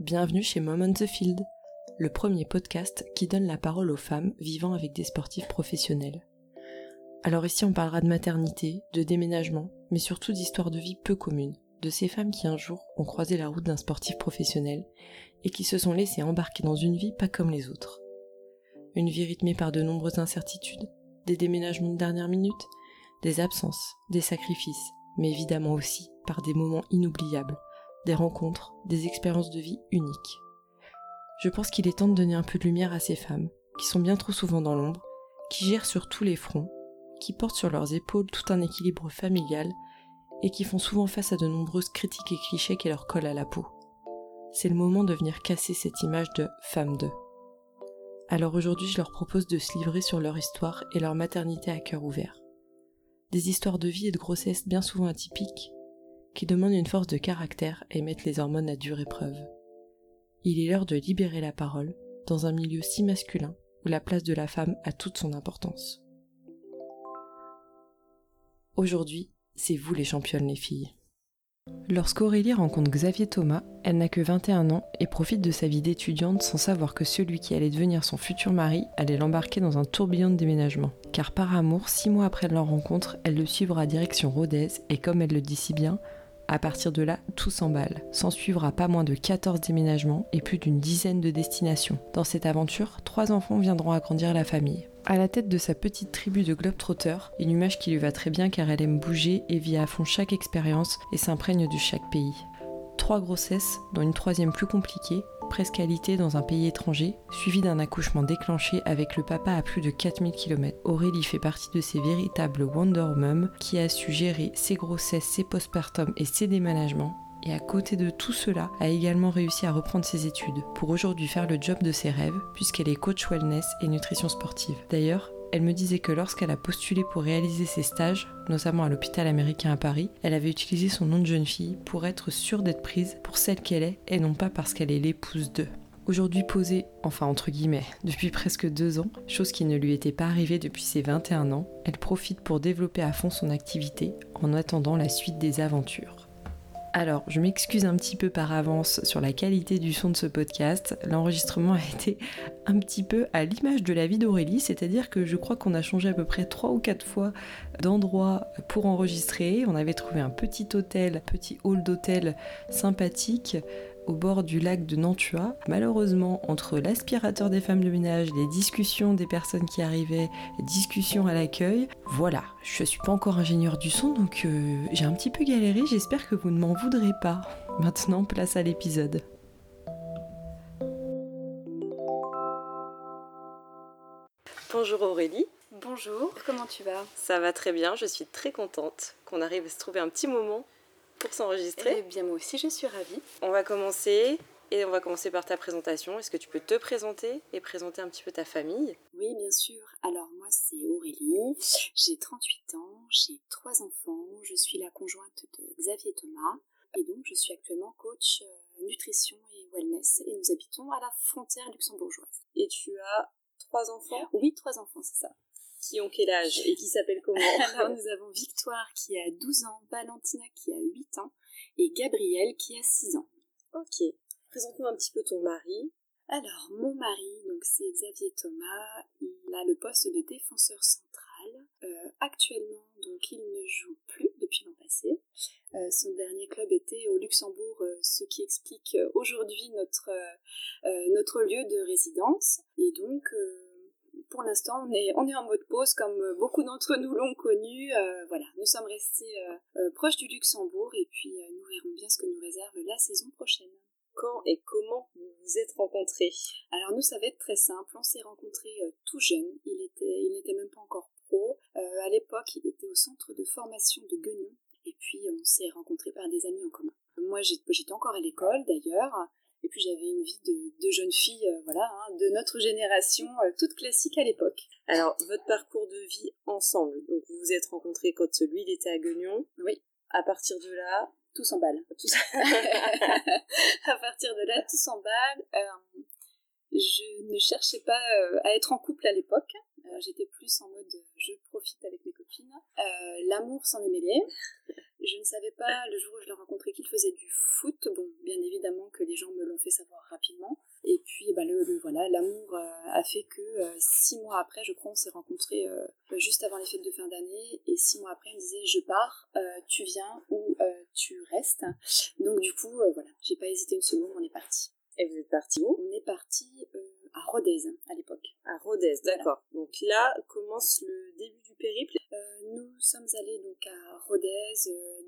bienvenue chez Mom on the Field, le premier podcast qui donne la parole aux femmes vivant avec des sportifs professionnels. Alors ici on parlera de maternité, de déménagement, mais surtout d'histoires de vie peu communes, de ces femmes qui un jour ont croisé la route d'un sportif professionnel et qui se sont laissées embarquer dans une vie pas comme les autres. Une vie rythmée par de nombreuses incertitudes, des déménagements de dernière minute, des absences, des sacrifices, mais évidemment aussi par des moments inoubliables, des rencontres, des expériences de vie uniques. Je pense qu'il est temps de donner un peu de lumière à ces femmes, qui sont bien trop souvent dans l'ombre, qui gèrent sur tous les fronts, qui portent sur leurs épaules tout un équilibre familial et qui font souvent face à de nombreuses critiques et clichés qui leur collent à la peau. C'est le moment de venir casser cette image de femme de. Alors aujourd'hui, je leur propose de se livrer sur leur histoire et leur maternité à cœur ouvert. Des histoires de vie et de grossesse bien souvent atypiques, qui demandent une force de caractère et mettent les hormones à dure épreuve. Il est l'heure de libérer la parole dans un milieu si masculin où la place de la femme a toute son importance. Aujourd'hui, c'est vous les championnes les filles. Lorsqu'Aurélie rencontre Xavier Thomas, elle n'a que 21 ans et profite de sa vie d'étudiante sans savoir que celui qui allait devenir son futur mari allait l'embarquer dans un tourbillon de déménagement. Car par amour, six mois après leur rencontre, elle le suivra direction Rodez et comme elle le dit si bien, à partir de là, tout s'emballe. S'en suivra pas moins de 14 déménagements et plus d'une dizaine de destinations. Dans cette aventure, trois enfants viendront agrandir la famille. À la tête de sa petite tribu de globetrotters, une image qui lui va très bien car elle aime bouger et vit à fond chaque expérience et s'imprègne de chaque pays. Trois grossesses, dont une troisième plus compliquée, presqu'alité dans un pays étranger, suivi d'un accouchement déclenché avec le papa à plus de 4000 km. Aurélie fait partie de ces véritables Wonder Mom qui a su gérer ses grossesses, ses postpartum et ses déménagements et à côté de tout cela, a également réussi à reprendre ses études pour aujourd'hui faire le job de ses rêves puisqu'elle est coach wellness et nutrition sportive. D'ailleurs, elle me disait que lorsqu'elle a postulé pour réaliser ses stages, notamment à l'hôpital américain à Paris, elle avait utilisé son nom de jeune fille pour être sûre d'être prise pour celle qu'elle est et non pas parce qu'elle est l'épouse d'eux. Aujourd'hui posée, enfin entre guillemets, depuis presque deux ans, chose qui ne lui était pas arrivée depuis ses 21 ans, elle profite pour développer à fond son activité en attendant la suite des aventures. Alors, je m'excuse un petit peu par avance sur la qualité du son de ce podcast. L'enregistrement a été un petit peu à l'image de la vie d'Aurélie, c'est-à-dire que je crois qu'on a changé à peu près 3 ou 4 fois d'endroit pour enregistrer. On avait trouvé un petit hôtel, petit hall d'hôtel sympathique au bord du lac de Nantua. Malheureusement, entre l'aspirateur des femmes de ménage, les discussions des personnes qui arrivaient, les discussions à l'accueil, voilà, je suis pas encore ingénieur du son, donc euh, j'ai un petit peu galéré, j'espère que vous ne m'en voudrez pas. Maintenant, place à l'épisode. Bonjour Aurélie. Bonjour, comment tu vas? Ça va très bien, je suis très contente qu'on arrive à se trouver un petit moment pour s'enregistrer. Eh bien, moi aussi, je suis ravie. On va commencer et on va commencer par ta présentation. Est-ce que tu peux te présenter et présenter un petit peu ta famille? Oui, bien sûr. Alors, moi, c'est Aurélie. J'ai 38 ans, j'ai trois enfants. Je suis la conjointe de Xavier Thomas. Et donc, je suis actuellement coach euh, nutrition et wellness. Et nous habitons à la frontière luxembourgeoise. Et tu as trois enfants? Oui, trois enfants, c'est ça qui ont quel âge et qui s'appellent comment Alors nous avons Victoire qui a 12 ans, Valentina qui a 8 ans et Gabriel qui a 6 ans. Ok. Présente-nous un petit peu ton mari. Alors mon mari, donc c'est Xavier Thomas, il a le poste de défenseur central. Euh, actuellement, donc il ne joue plus depuis l'an passé. Euh, son dernier club était au Luxembourg, euh, ce qui explique aujourd'hui notre, notre lieu de résidence. Et donc pour l'instant, on est, on est en mode pause comme euh, beaucoup d'entre nous l'ont connu. Euh, voilà, nous sommes restés euh, proches du Luxembourg et puis nous verrons bien ce que nous réserve la saison prochaine. Quand et comment vous vous êtes rencontrés? Alors nous, ça va être très simple. On s'est rencontrés tout jeune. Il était, il n'était même pas encore pro. à l'époque, il était au centre de formation de Guignon. Et puis on s'est rencontrés par des amis en commun. Moi, j'étais encore à l'école d'ailleurs. Et puis j'avais une vie de, jeune fille, euh, voilà, hein, de notre génération, euh, toute classique à l'époque. Alors, votre parcours de vie ensemble, donc vous vous êtes rencontrés quand lui, il était à Guignon. Oui. À partir de là, tout s'emballe. à partir de là, tout s'emballe. Euh, je ne cherchais pas à être en couple à l'époque. J'étais plus en mode je profite avec mes copines. L'amour s'en est mêlé. Je ne savais pas le jour où je l'ai rencontré qu'il faisait du foot. Bon, bien évidemment que les gens me l'ont fait savoir rapidement. Et puis, bah, le, voilà, l'amour euh, a fait que euh, six mois après, je crois, on s'est rencontrés euh, juste avant les fêtes de fin d'année. Et six mois après, il me disait Je pars, tu viens ou tu restes. Donc, du coup, voilà, j'ai pas hésité une seconde, on est parti. Et vous êtes parti où? On est parti à Rodez à l'époque. À Rodez, d'accord. Donc là commence le début du périple. Nous sommes allés donc à Rodez.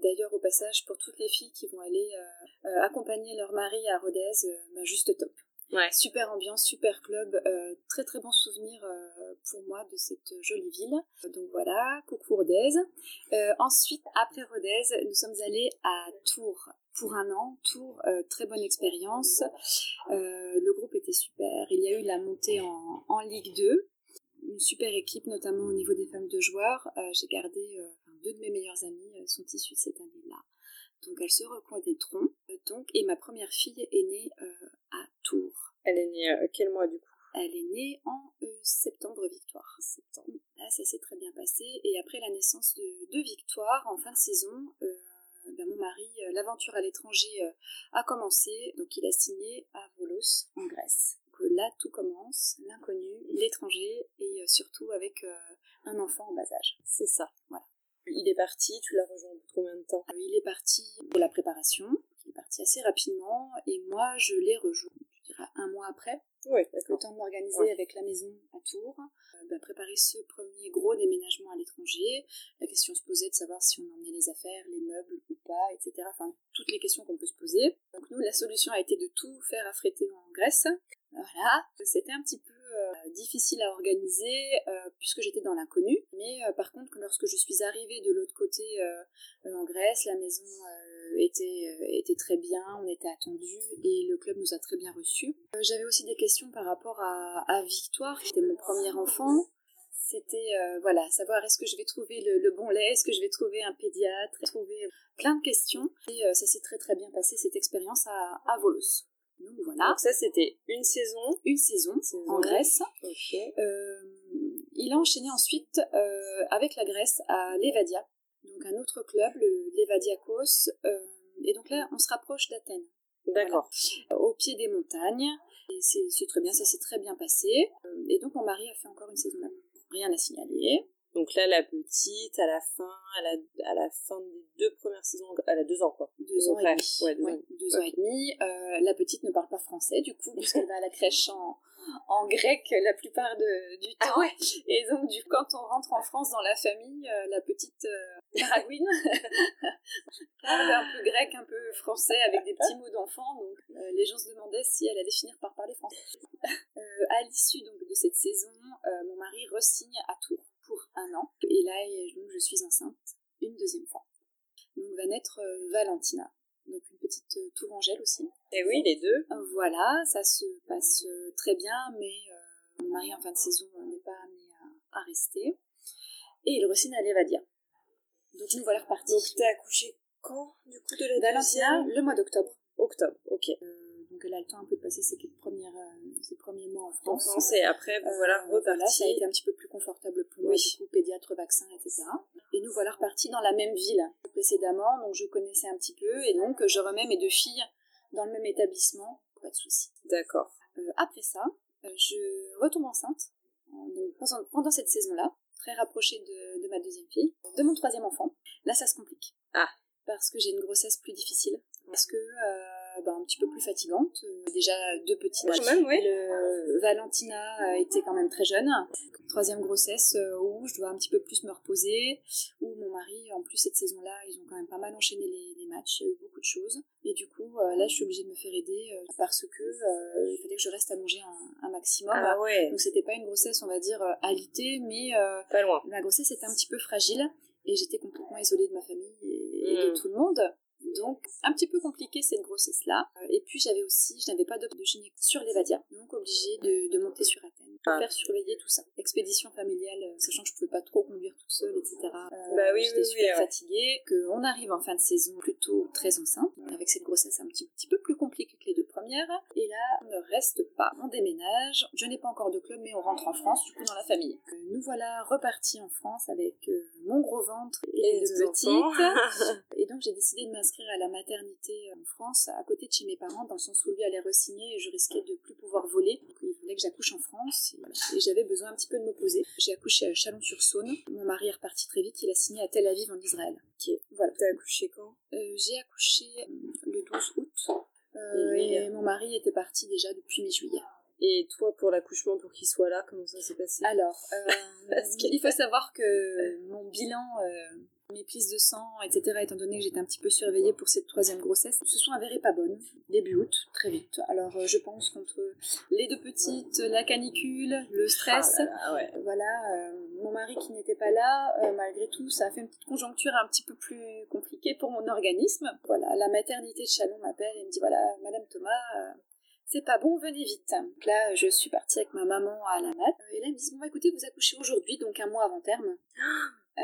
D'ailleurs, au passage, pour toutes les filles qui vont aller accompagner leur mari à Rodez, bah, juste top. Ouais. Super ambiance, super club, euh, très très bon souvenir euh, pour moi de cette jolie ville. Donc voilà, coucou Rodez. Euh, ensuite, après Rodez, nous sommes allés à Tours pour un an. Tours, très bonne expérience. le groupe était super. Il y a eu la montée en, en Ligue 2. Une super équipe, notamment au niveau des femmes de joueurs. J'ai gardé deux de mes meilleures amies sont issues de cette année-là. Donc elles se reconnaîtront. Donc, et ma première fille est née à Tours. Elle est née euh, quel mois du coup? Elle est née en euh, septembre Victoire. Septembre. Là, ça s'est très bien passé. Et après la naissance de, Victoire, en fin de saison, euh, ben, mon mari, l'aventure à l'étranger a commencé. Donc il a signé à Volos, en Grèce. Donc là, tout commence, l'inconnu, l'étranger, et surtout avec un enfant en bas âge. C'est ça. Voilà. Il est parti, tu l'as rejoint pour combien de temps? Il est parti pour la préparation, il est parti assez rapidement, et moi je l'ai rejoint, je dirais un mois après. Oui, Le temps de m'organiser avec la maison à Tours, euh, bah, préparer ce premier gros déménagement à l'étranger. La question se posait de savoir si on emmenait les affaires, les meubles ou pas, etc. Enfin, toutes les questions qu'on peut se poser. Donc nous, la solution a été de tout faire affréter en Grèce. Voilà, c'était un petit peu euh, difficile à organiser euh, puisque j'étais dans l'inconnu. Mais euh, par contre, lorsque je suis arrivée de l'autre côté en Grèce, la maison était, était très bien, on était attendus et le club nous a très bien reçus. J'avais aussi des questions par rapport à, à Victoire, qui était mon premier enfant c'était voilà savoir est-ce que je vais trouver le, bon lait, est-ce que je vais trouver un pédiatre, trouver plein de questions et ça s'est très très bien passé cette expérience à, à Volos. Donc voilà. Donc ça c'était une saison. Une saison, en Grèce. Euh, il a enchaîné ensuite euh, avec la Grèce à Levadia, donc un autre club, le Levadiakos. Euh, et donc là, on se rapproche d'Athènes. D'accord. Au pied des montagnes. Et c'est très bien, ça s'est très bien passé. Et donc mon mari a fait encore une saison là. Rien à signaler. Donc là, la petite, à la fin, à la, à la fin des deux premières saisons, elle a deux ans quoi. Deux ans et demi. Ouais, deux, ans. et demi. Euh, la petite ne parle pas français du coup, puisqu'elle va à la crèche en, en grec la plupart de, du ah temps. Et donc, du, quand on rentre en France dans la famille, euh, la petite euh, parle un peu grec, un peu français, avec des petits mots d'enfant. Donc, euh, les gens se demandaient si elle allait finir par parler français. à l'issue donc de cette saison, mon mari resigne à Tours un an. Et là, donc, je suis enceinte une deuxième fois. Donc va naître euh, Valentina, donc une petite euh, tourangelle aussi. Et oui, les deux. Voilà, ça se passe euh, très bien, mais mon mari en fin de saison n'est pas amené à, rester. Et il re-signe à l'Evadia. Donc nous voilà repartis. Donc t'es accouché quand, du coup, de la Valentina, le mois d'octobre. Octobre, ok donc elle a le temps un peu de passer ses, premières, euh, ses premiers mois en France. En France et après, vous voilà euh, repartis. ça a été un petit peu plus confortable moi, du coup, pédiatre, vaccin, etc. Et nous voilà repartis dans la même ville précédemment, donc je connaissais un petit peu, et donc je remets mes deux filles dans le même établissement, pas de souci. D'accord. Euh, après ça, je retombe enceinte pendant cette saison-là, très rapprochée de, de ma deuxième fille, de mon troisième enfant. Là, ça se complique. Ah. Parce que j'ai une grossesse plus difficile. Parce que bah, un petit peu plus fatigante. Euh, déjà deux petites. Même, oui. Valentina était quand même très jeune. Troisième grossesse euh, où je dois un petit peu plus me reposer. Où mon mari, en plus cette saison-là, ils ont quand même pas mal enchaîné les, matchs. Il y a eu beaucoup de choses. Et du coup, euh, là, je suis obligée de me faire aider parce que il fallait que je reste à manger un, maximum. Ah ouais. Donc c'était pas une grossesse, on va dire, alitée, mais pas loin. Ma grossesse était un petit peu fragile et j'étais complètement isolée de ma famille et de hmm. tout le monde. Donc, un petit peu compliqué cette grossesse-là. Euh, et puis, j'avais aussi, je n'avais pas de, de sur l'Evadia, donc obligée de, de monter sur pour ah. faire surveiller tout ça. Expédition familiale, euh, sachant que je ne pouvais pas trop conduire toute seule, etc. Euh, bah oui, J'étais super fatiguée, qu'on arrive en fin de saison plutôt très enceinte, avec cette grossesse un petit, petit peu plus compliquée que les deux premières. Et là, on ne reste pas, on déménage. Je n'ai pas encore de club, mais on rentre en France, du coup, dans la famille. nous voilà repartis en France avec mon gros ventre et, les deux petites. et donc j'ai décidé de m'inscrire à la maternité en France, à côté de chez mes parents, dans le sens où lui allait re-signer et je risquais de plus pouvoir voler. Donc il voulait que j'accouche en France et, j'avais besoin un petit peu de me poser. J'ai accouché à Chalon-sur-Saône. Mon mari est reparti très vite, il a signé à Tel Aviv en Israël. Voilà. T'as accouché quand? Euh, J'ai accouché euh, le 12 août. Euh, et mon mari était parti déjà depuis mi-juillet. Et toi, pour l'accouchement, pour qu'il soit là, comment ça s'est passé? Alors, euh, il faut savoir que mon bilan, euh, mes prises de sang, etc., étant donné que j'étais un petit peu surveillée pour cette troisième grossesse, se sont avérées pas bonnes, début août, très vite. Alors, euh, je pense qu'entre les deux petites, la canicule, le stress, Ah là là, ouais. voilà, euh, mon mari qui n'était pas là, euh, malgré tout, ça a fait une petite conjoncture un petit peu plus compliquée pour mon organisme. Voilà, la maternité de Chalon m'appelle et me dit voilà, Madame Thomas, euh, c'est pas bon, venez vite. Donc là, je suis partie avec ma maman à la mat. Et là, ils me disent bon, bah, écoutez, vous accouchez aujourd'hui, donc un mois avant terme. Euh,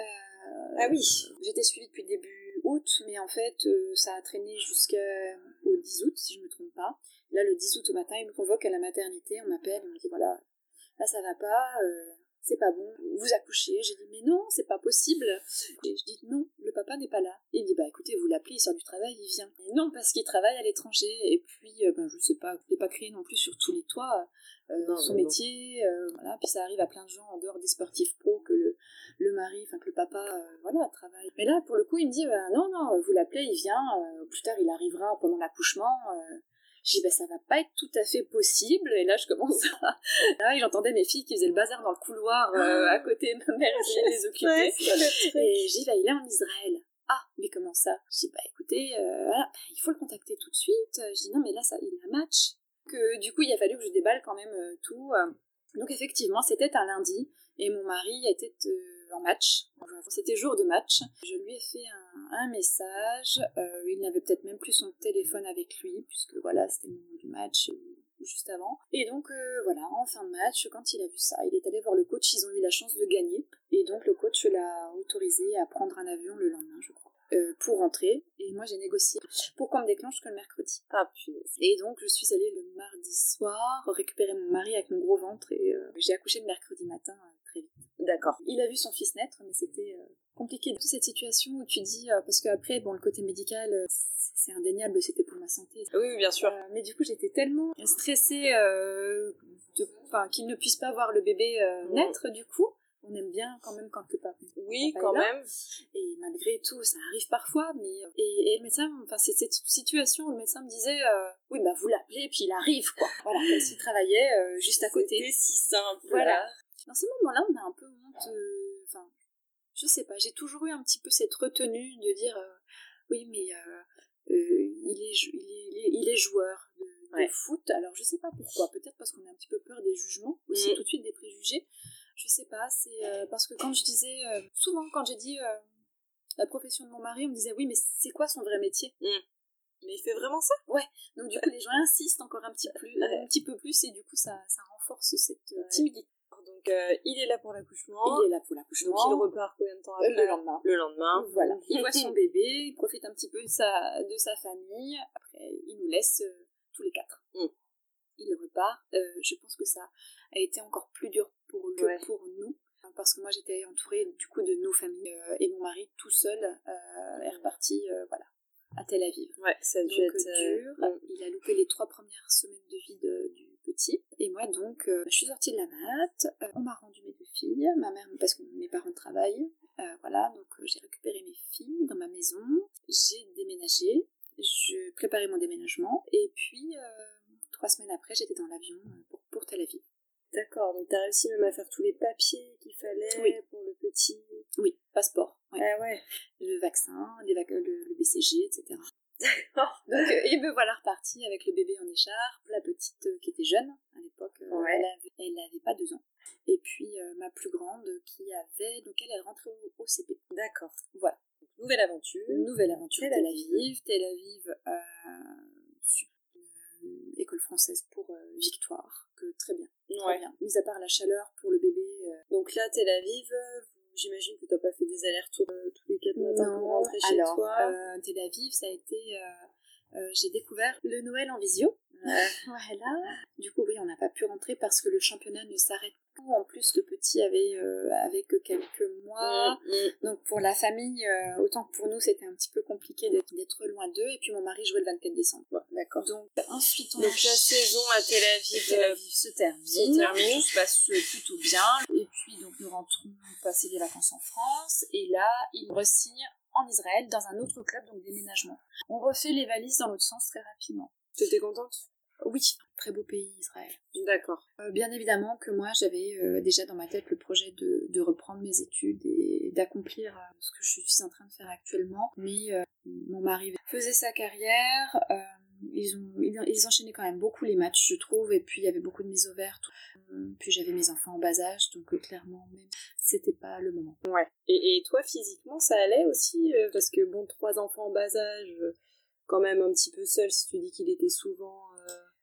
Ah oui. J'étais suivie depuis début août, mais en fait, euh, ça a traîné jusqu'au 10 août, si je me trompe pas. Là, le 10 août au matin, ils me convoquent à la maternité, on m'appelle, on me dit voilà, là ça va pas, euh, c'est pas bon, vous accouchez. J'ai dit mais non, c'est pas possible. Et je dis non, le papa n'est pas là. Et il me dit bah écoutez, vous l'appelez, il sort du travail, il vient. Et non, parce qu'il travaille à l'étranger, et puis euh, ben, je sais pas, je l'ai pas crié non plus sur tous les toits. euh, Non, son métier, euh, voilà, puis ça arrive à plein de gens en dehors des sportifs pro que le, le mari, enfin que le papa, euh, voilà, travaille. Mais là, pour le coup, il me dit, bah, non, non, vous l'appelez, il vient, plus tard il arrivera pendant l'accouchement. Je dis, bah, ça va pas être tout à fait possible. Et là, je commence à... Là, et j'entendais mes filles qui faisaient le bazar dans le couloir euh, à côté. Ma mère essayait de les occuper. Et j'ai dit, bah, il est en Israël. Ah, mais comment ça? Je dis, bah écoutez, euh, voilà, bah, il faut le contacter tout de suite. Je dis, non, mais là, ça, il a match. Que du coup, il a fallu que je déballe quand même euh, tout. Donc effectivement, c'était un lundi et mon mari était en match. C'était jour de match. Je lui ai fait un, un message. Euh, il n'avait peut-être même plus son téléphone avec lui puisque voilà, c'était le moment du match. euh, juste avant. Et donc euh, voilà, en fin de match, quand il a vu ça, il est allé voir le coach, ils ont eu la chance de gagner. Et donc le coach l'a autorisé à prendre un avion le lendemain, je crois, euh, pour rentrer. Et moi j'ai négocié pour qu'on me déclenche que le mercredi. Ah punaise. Et donc je suis allée le mardi soir récupérer mon mari avec mon gros ventre et euh, j'ai accouché le mercredi matin euh. D'accord. Il a vu son fils naître, mais c'était euh, compliqué. Toute cette situation où tu dis, euh, parce qu'après, bon, le côté médical, euh, c'est indéniable, c'était pour ma santé. Oui, bien sûr. Euh, mais du coup, j'étais tellement stressée euh, qu'il ne puisse pas voir le bébé euh, naître, du coup. On aime bien quand même quand le papa. Oui, quand là. même. Et malgré tout, ça arrive parfois, mais... Et, et le médecin, enfin, c'est cette situation où le médecin me disait, oui, bah vous l'appelez, puis il arrive, quoi. Voilà, comme s'il travaillait juste à côté. C'était si simple. Voilà. Dans ces moments-là, on a un peu Enfin, je sais pas, j'ai toujours eu un petit peu cette retenue de dire euh, oui, mais euh, euh, il, est, il, est, il, est, joueur de, de Ouais. foot. Alors, je sais pas pourquoi. Peut-être parce qu'on a un petit peu peur des jugements, aussi Mhm. tout de suite des préjugés. Je sais pas, c'est euh, parce que quand je disais, euh, souvent quand j'ai dit euh, la profession de mon mari, on me disait oui, mais c'est quoi son vrai métier? Mais il fait vraiment ça? Donc, du coup, les gens insistent encore un petit, plus, un petit peu plus et du coup, ça, ça renforce cette Ouais. timidité. Donc euh, il est là pour l'accouchement. Il est là pour Donc l'accouchement. il repart combien de temps Euh, après le lendemain. Le lendemain. Voilà, il voit son bébé, il profite un petit peu de sa, de sa famille, après il nous laisse euh, tous les quatre. Mm. Il repart. Euh, je pense que ça a été encore plus dur pour lui Ouais. que pour nous, parce que moi j'étais entourée du coup de nos familles euh, et mon mari tout seul euh, est reparti euh, voilà, à Tel Aviv. Ouais, ça a Donc dû être euh, dur, mm. il a loupé les trois premières semaines de vie de- du petit. Et moi donc, euh, je suis sortie de la mat, euh, on m'a rendu mes deux filles, ma mère, parce que mes parents travaillent, euh, voilà, donc j'ai récupéré mes filles dans ma maison, j'ai déménagé, je préparais mon déménagement, et puis trois semaines après, j'étais dans l'avion pour, pour Tel Aviv. D'accord, donc t'as réussi même à faire tous les papiers qu'il fallait Oui. pour le petit. Oui, passeport, ouais. Ah ouais. le vaccin, les vac- le, le BCG, etc. D'accord. Donc, euh, et me voilà repartie avec le bébé en écharpe, la petite euh, qui était jeune à l'époque, euh, Ouais. elle, avait, elle avait pas deux ans. Et puis ma plus grande qui avait, donc elle, elle rentrait au, au CP. D'accord. Voilà. Donc, nouvelle aventure. Nouvelle aventure Tel Aviv. Tel Aviv, école française pour Victoire, que très bien, très Ouais. bien. Mis à part la chaleur pour le bébé. Donc là, Tel Aviv, j'imagine que t'as pas fait des allers-retours pour rentrer chez alors, toi. euh, Tel Aviv, ça a été... euh, euh, j'ai découvert le Noël en visio. Voilà. Du coup, oui, on n'a pas pu rentrer parce que le championnat ne s'arrête En plus, le petit avait, euh, avait que quelques mois. Mm, mm. Donc pour la famille, euh, autant que pour nous, c'était un petit peu compliqué d'être loin d'eux. Et puis mon mari jouait le 24 décembre. D'accord. Donc ensuite, on Donc la saison à Tel Aviv, Tel euh, Aviv se termine. se termine. Tout se passe plutôt bien. Et puis donc nous rentrons passer les vacances en France. Et là, il re-signe en Israël dans un autre club, donc déménagement. On refait les valises dans l'autre sens très rapidement. T'étais contente? Oui, très beau pays Israël. D'accord. Euh, bien évidemment que moi j'avais euh, déjà dans ma tête le projet de, de reprendre mes études et d'accomplir euh, ce que je suis en train de faire actuellement. Mais mon mari faisait sa carrière. ils, ont, ils, ils enchaînaient quand même beaucoup les matchs, je trouve, et puis il y avait beaucoup de mises au vert. tout. Puis j'avais mes enfants en bas âge, donc clairement, même, c'était pas le moment. Ouais. Et, et toi, physiquement, ça allait aussi Parce que, bon, trois enfants en bas âge, quand même un petit peu seul, si tu dis qu'il était souvent...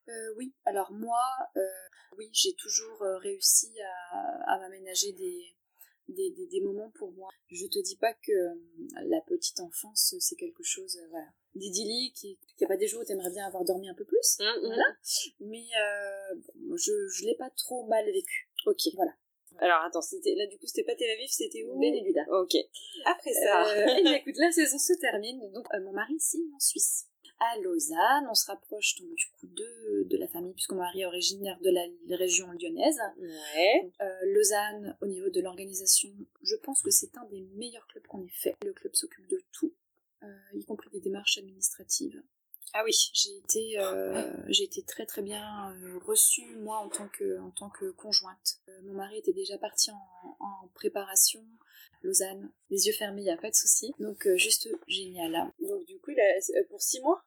euh, oui, alors moi, euh, oui, j'ai toujours euh, réussi à, à m'aménager des, des, des, des moments pour moi. Je te dis pas que la petite enfance, c'est quelque chose voilà, d'idyllique, qu'il n'y a pas des jours où tu aimerais bien avoir dormi un peu plus, voilà. mais euh, bon, je ne l'ai pas trop mal vécu. Ok. Voilà. Alors, attends, c'était là, du coup, c'était pas Tel Aviv, c'était où? Benelida. Ok. Après ça... Euh, eh bien, écoute, la saison se termine, donc euh, mon mari signe en Suisse. À Lausanne, on se rapproche donc du coup de, de la famille, puisque mon mari est originaire de la région lyonnaise. Ouais. Euh, Lausanne, au niveau de l'organisation, je pense que c'est un des meilleurs clubs qu'on ait fait. Le club s'occupe de tout, euh, y compris des démarches administratives. Ah oui. J'ai été, euh, j'ai été très très bien euh, reçue moi en tant que en tant que conjointe. Euh, mon mari était déjà parti en, en préparation. Lausanne, les yeux fermés, il y a pas de souci. Donc juste génial. Donc, du coup, il a- pour six mois?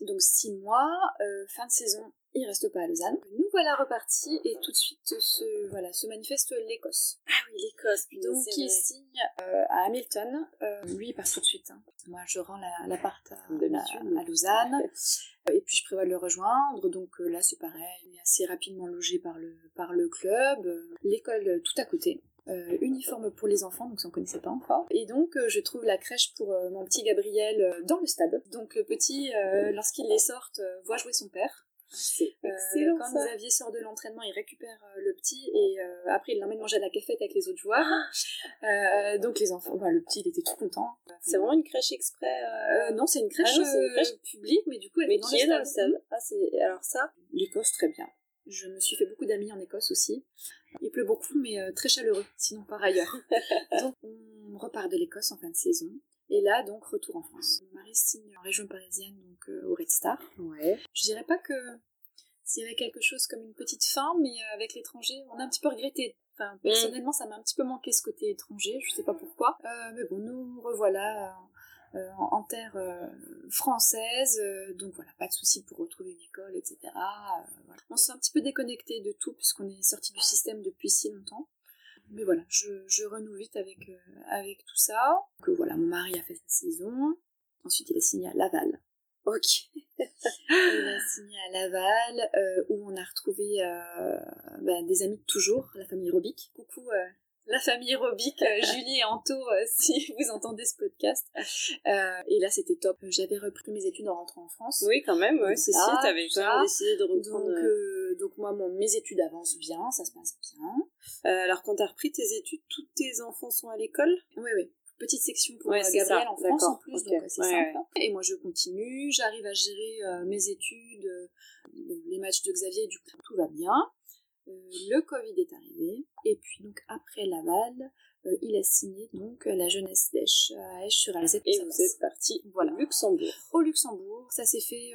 Donc six mois, euh, fin de saison, il reste pas à Lausanne. Nous voilà repartis et tout de suite se voilà se manifeste l'Écosse. Ah oui, l'Écosse. Donc il signe euh, à Hamilton. Euh, lui il part tout de suite. hein. Moi je rends la- l'appart à, D'habitude. à- à Lausanne. Et puis je prévois de le rejoindre, donc euh, là c'est pareil, on est assez rapidement logé par le, par le club, euh, l'école euh, tout à côté, euh, uniforme pour les enfants, donc ça on connaissait pas encore. Et donc euh, je trouve la crèche pour euh, mon petit Gabriel euh, dans le stade. Donc le petit, euh, lorsqu'il les sorte, euh, voit jouer son père. C'est Euh, excellent, quand ça. Xavier sort de l'entraînement, il récupère euh, le petit et euh, après il l'emmène manger à la cafette avec les autres joueurs. Euh, donc les enfants, enfin, le petit il était tout content. C'est vraiment une crèche exprès... non, c'est une crèche, Ah non, c'est une crèche. publique, mais du coup elle Mais est dans qui le est dans le stade. stade Ah, c'est... Alors ça? L'Écosse, très bien. Je me suis fait beaucoup d'amis en Écosse aussi. Il pleut beaucoup, mais très chaleureux, sinon par ailleurs. donc, on repart de l'Écosse en fin de saison. Et là, donc, retour en France. Mon mari signe en région parisienne, donc euh, au Red Star. Ouais. Je dirais pas que s'il y avait quelque chose comme une petite fin, mais euh, avec l'étranger, on a un petit peu regretté. Enfin, personnellement, ça m'a un petit peu manqué ce côté étranger, je sais pas pourquoi. Euh, mais bon, nous revoilà euh, en, en terre euh, française, donc voilà, pas de souci pour retrouver une école, etc. Voilà. On s'est un petit peu déconnecté de tout puisqu'on est sorti du système depuis si longtemps. Mais voilà, je, je renoue vite avec, euh, avec tout ça. Que voilà, mon mari a fait sa saison. Ensuite, il a signé à Laval. Ok. Il a signé à Laval, euh, où on a retrouvé euh, bah, des amis de toujours, la famille Robic. Coucou la famille Robic, Julie et Anto, si vous entendez ce podcast. Euh, et là, c'était top. J'avais repris mes études en rentrant en France. Oui, quand même, ouais, c'est si, t'avais quand ça. même décidé de Donc, reprendre... euh, donc moi, mon, mes études avancent bien, ça se passe bien. Euh, alors, quand t'as repris tes études, tous tes enfants sont à l'école? Oui, oui. Petite section pour Ouais, euh, Gabriel ça, en France en plus, donc euh, c'est Ouais, simple. Et moi je continue, j'arrive à gérer euh, mes études, euh, les matchs de Xavier, du coup tout va bien. Euh, le Covid est arrivé, et puis donc après Laval, il a signé donc la jeunesse d'Esch à Esch-sur-Alzette. et Ça vous passe. êtes parti Voilà. au Luxembourg. au Luxembourg. Ça s'est fait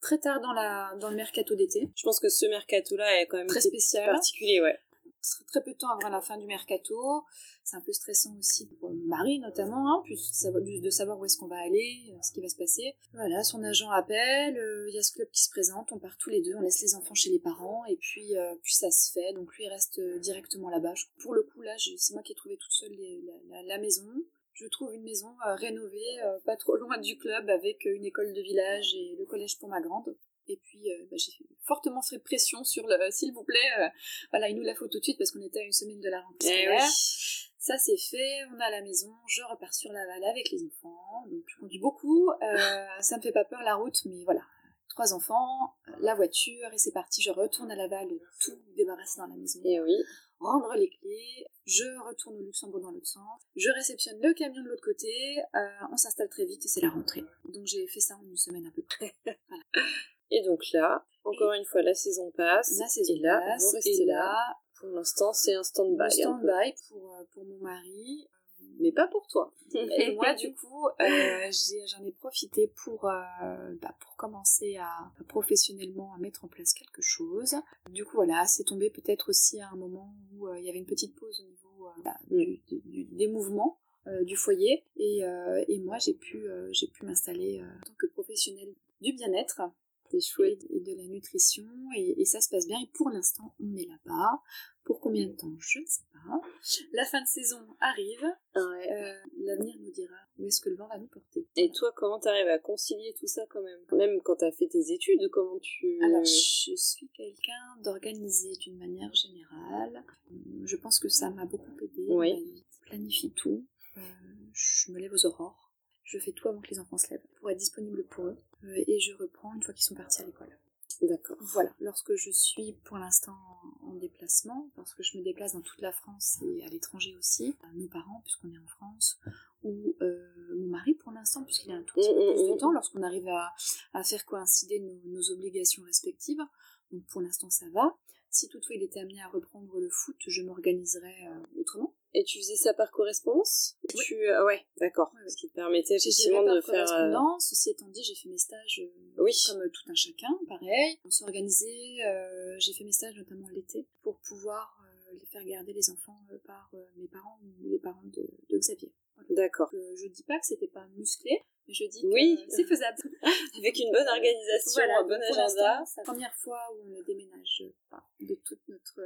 très tard dans, la, dans le mercato d'été. Je pense que ce mercato-là est quand même Très spécial. particulier, ouais. Très, très peu de temps avant la fin du mercato. C'est un peu stressant aussi pour mon mari notamment, hein, plus de savoir, où est-ce qu'on va aller, euh, ce qui va se passer. Voilà, son agent appelle, euh, il y a ce club qui se présente, on part tous les deux, on laisse les enfants chez les parents et puis euh, puis ça se fait. Donc lui il reste directement là-bas. Pour le coup là, c'est moi qui ai trouvé toute seule la, maison. Je trouve une maison rénovée, pas trop loin du club, avec une école de village et le collège pour ma grande. Et puis, bah, j'ai fortement fait pression sur le s'il vous plaît, euh, voilà, il nous la faut tout de suite parce qu'on était à une semaine de la rentrée Eh scolaire. Ça c'est fait, on a la maison, je repars sur Laval avec les enfants, donc je conduis beaucoup, euh, ça me fait pas peur la route, mais voilà, trois enfants, la voiture, et c'est parti, je retourne à Laval, tout débarrasser dans la maison. Et oui. Rendre les clés, je retourne au Luxembourg dans l'autre sens, je réceptionne le camion de l'autre côté, euh, on s'installe très vite et c'est la rentrée. Donc j'ai fait ça en une semaine à peu près. voilà. Et donc là, encore une fois, la saison passe. La saison et là, passe, vous restez et là. là, Pour l'instant, c'est un stand-by. un stand-by pour, euh, pour mon mari. Mais pas pour toi. Et moi, du coup, euh, j'en ai, profité pour, euh, bah, pour commencer à professionnellement à mettre en place quelque chose. Du coup, voilà, c'est tombé peut-être aussi à un moment où euh, il y avait une petite pause au niveau bah, du- du- du- des mouvements du foyer. Et, et moi, j'ai pu, j'ai pu m'installer en tant que professionnelle du bien-être. C'est chouette. Et de la nutrition, et, et ça se passe bien. Et pour l'instant, on est là-bas. Pour combien de temps? Je ne sais pas. La fin de saison arrive. Ouais. Euh, L'avenir nous dira où est-ce que le vent va nous porter. Et toi, comment t'arrives à concilier tout ça quand même? Même quand t'as fait tes études, comment tu... Alors, je suis quelqu'un d'organisé d'une manière générale. Je pense que ça m'a beaucoup aidé. Oui. Je planifie tout. Euh, je me lève aux aurores. Je fais tout avant que les enfants se lèvent pour être disponible pour eux. Euh, et je reprends une fois qu'ils sont partis à l'école. D'accord. Voilà, lorsque je suis pour l'instant en déplacement, parce que je me déplace dans toute la France et à l'étranger aussi, à nos parents, puisqu'on est en France, ou euh, mon mari pour l'instant, puisqu'il a un tout petit peu plus de temps, lorsqu'on arrive à, à faire coïncider nos, nos obligations respectives. Donc pour l'instant, ça va. Si toutefois il était amené à reprendre le foot, je m'organiserais euh, autrement. Et tu faisais ça par correspondance Oui. Tu... euh, ouais, d'accord. Ce qui te permettait effectivement de faire... euh, correspondance. Ceci étant dit, j'ai fait mes stages euh, Oui. comme euh, tout un chacun, pareil. On s'est organisé. j'ai fait mes stages notamment l'été pour pouvoir les faire garder les enfants par mes parents ou les parents de, de Xavier. D'accord. Je dis pas que c'était pas musclé, mais je dis que c'est faisable. Avec une bonne organisation, Voilà, un bon agenda. C'est la première fois où on ne déménage pas de toute notre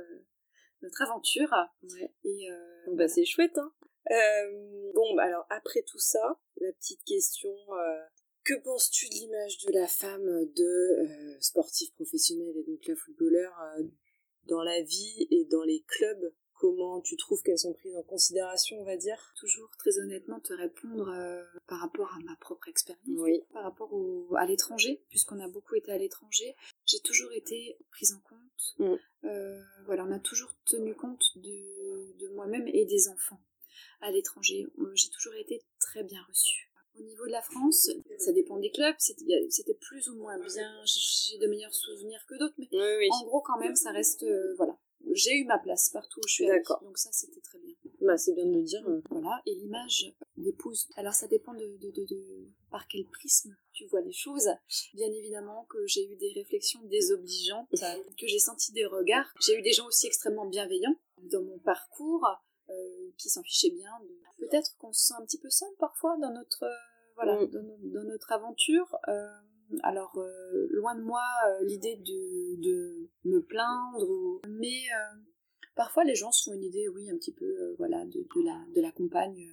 notre aventure. Ouais. Et euh, bah, c'est chouette, hein. Euh, bon, bah, alors, après tout ça, la petite question, euh, que penses-tu de l'image de la femme de sportif professionnel et donc la footballeur dans la vie et dans les clubs? Comment tu trouves qu'elles sont prises en considération, on va dire? Toujours très honnêtement te répondre par rapport à ma propre expérience, Oui. par rapport au, à l'étranger, puisqu'on a beaucoup été à l'étranger. J'ai toujours été prise en compte. Mm. Euh, voilà, on a toujours tenu compte de, de moi-même et des enfants à l'étranger. Euh, J'ai toujours été très bien reçue. Au niveau de la France, ça dépend des clubs, c'était plus ou moins bien, j'ai de meilleurs souvenirs que d'autres, mais Oui, oui. en gros quand même ça reste, euh, voilà, j'ai eu ma place partout où je suis allée, D'accord. donc ça c'était très bien. Bah, c'est bien de le dire. Voilà, et l'image d'épouse. Alors ça dépend de, de, de, de- par quel prisme tu vois les choses. Bien évidemment que j'ai eu des réflexions désobligeantes, que j'ai senti des regards. J'ai eu des gens aussi extrêmement bienveillants dans mon parcours, euh, qui s'en fichaient bien. Peut-être qu'on se sent un petit peu seul parfois dans notre, euh, voilà, Mm. dans, dans notre aventure. Euh, alors, euh, loin de moi euh, l'idée de, de me plaindre, ou... mais euh, parfois les gens se font une idée, oui, un petit peu, voilà, de, de la, de la compagne,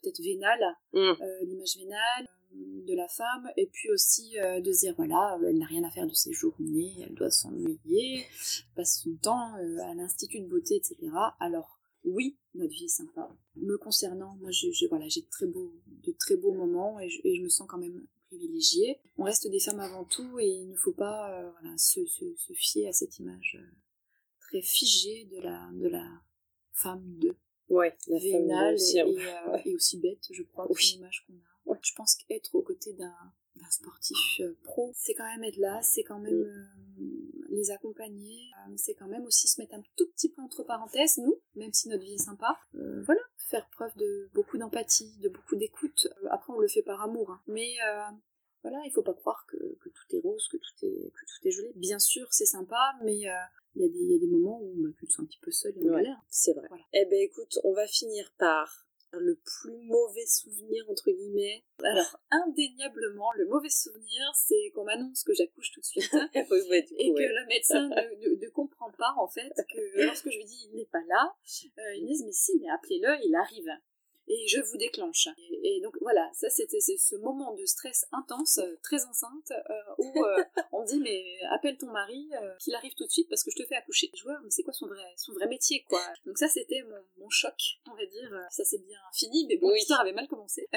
peut-être vénale, Mm. l'image vénale de la femme, et puis aussi de dire, voilà, elle n'a rien à faire de ses journées, elle doit s'ennuyer, passe son temps à l'institut de beauté, etc. Alors, oui, notre vie est sympa. Me concernant, moi, j'ai j'ai- voilà, j'ai de très beaux, de très beaux moments et je, et je me sens quand même privilégiée. On reste des femmes avant tout et il ne faut pas euh, voilà, se, se, se fier à cette image euh, très figée de la, de la femme de Ouais, la femme vénale et, et, euh, et aussi bête, je crois, Oui. l'image qu'on a. Je pense qu'être aux côtés d'un d'un sportif euh, pro, c'est quand même être là, c'est quand même euh, les accompagner, euh, c'est quand même aussi se mettre un tout petit peu entre parenthèses, nous, même si notre vie est sympa. Euh, voilà, faire preuve de beaucoup d'empathie, de beaucoup d'écoute. Après, on le fait par amour, hein. mais voilà, il faut pas croire que, que tout est rose, que tout est, que tout est joli. Bien sûr, c'est sympa, mais il y, a des- il y a des moments où bah, tu te sens un petit peu seul et en Ouais. C'est vrai. Voilà. Eh ben écoute, on va finir par le plus mauvais souvenir entre guillemets. Alors, indéniablement, le mauvais souvenir, c'est qu'on m'annonce que j'accouche tout de suite coup, et que le médecin ne, ne- ne comprend pas, en fait, que lorsque je lui dis il n'est pas là, euh, ils me disent mais si, mais appelez-le, il arrive. Et je vous déclenche. Et, et donc voilà, ça c'était ce moment de stress intense, euh, très enceinte, euh, où euh, on dit mais appelle ton mari, euh, qu'il arrive tout de suite parce que je te fais accoucher. Je vois, mais c'est quoi son vrai, son vrai métier quoi? Donc ça c'était mon, mon choc, on va dire. Ça c'est bien fini, mais bon, Oui. l'histoire avait mal commencé.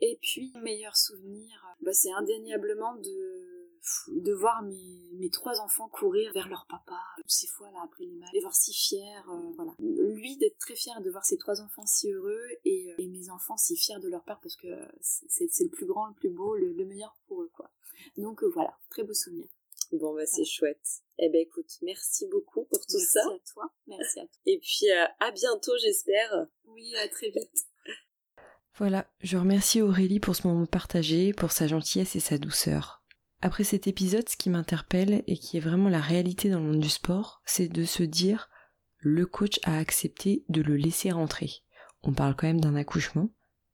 Et puis meilleur souvenir, bah, c'est indéniablement de de voir mes, mes trois enfants courir vers leur papa, ces fois là après les matchs, les voir si fiers, euh, voilà. Lui d'être très fier de voir ses trois enfants si heureux et, et mes enfants si fiers de leur père parce que c'est le plus grand, le plus beau, le, meilleur pour eux quoi. Donc voilà, très beau souvenir. Bon bah c'est chouette. Eh ben écoute, merci beaucoup pour tout ça. Merci à toi. Merci à toi. Et puis à bientôt j'espère. Oui, à très vite. Voilà, je remercie Aurélie pour ce moment partagé, pour sa gentillesse et sa douceur. Après cet épisode, ce qui m'interpelle et qui est vraiment la réalité dans le monde du sport, c'est de se dire le coach a accepté de le laisser rentrer. On parle quand même d'un accouchement,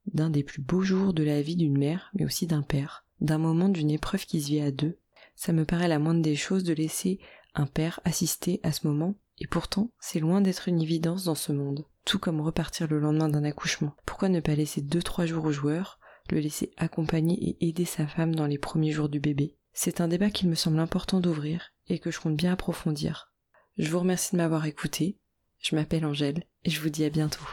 d'un des plus beaux jours de la vie d'une mère, mais aussi d'un père, d'un moment d'une épreuve qui se vit à deux. Ça me paraît la moindre des choses de laisser un père assister à ce moment, et pourtant c'est loin d'être une évidence dans ce monde tout comme repartir le lendemain d'un accouchement. Pourquoi ne pas laisser 2-3 jours au joueur, le laisser accompagner et aider sa femme dans les premiers jours du bébé C'est un débat qu'il me semble important d'ouvrir et que je compte bien approfondir. Je vous remercie de m'avoir écouté, je m'appelle Angèle et je vous dis à bientôt.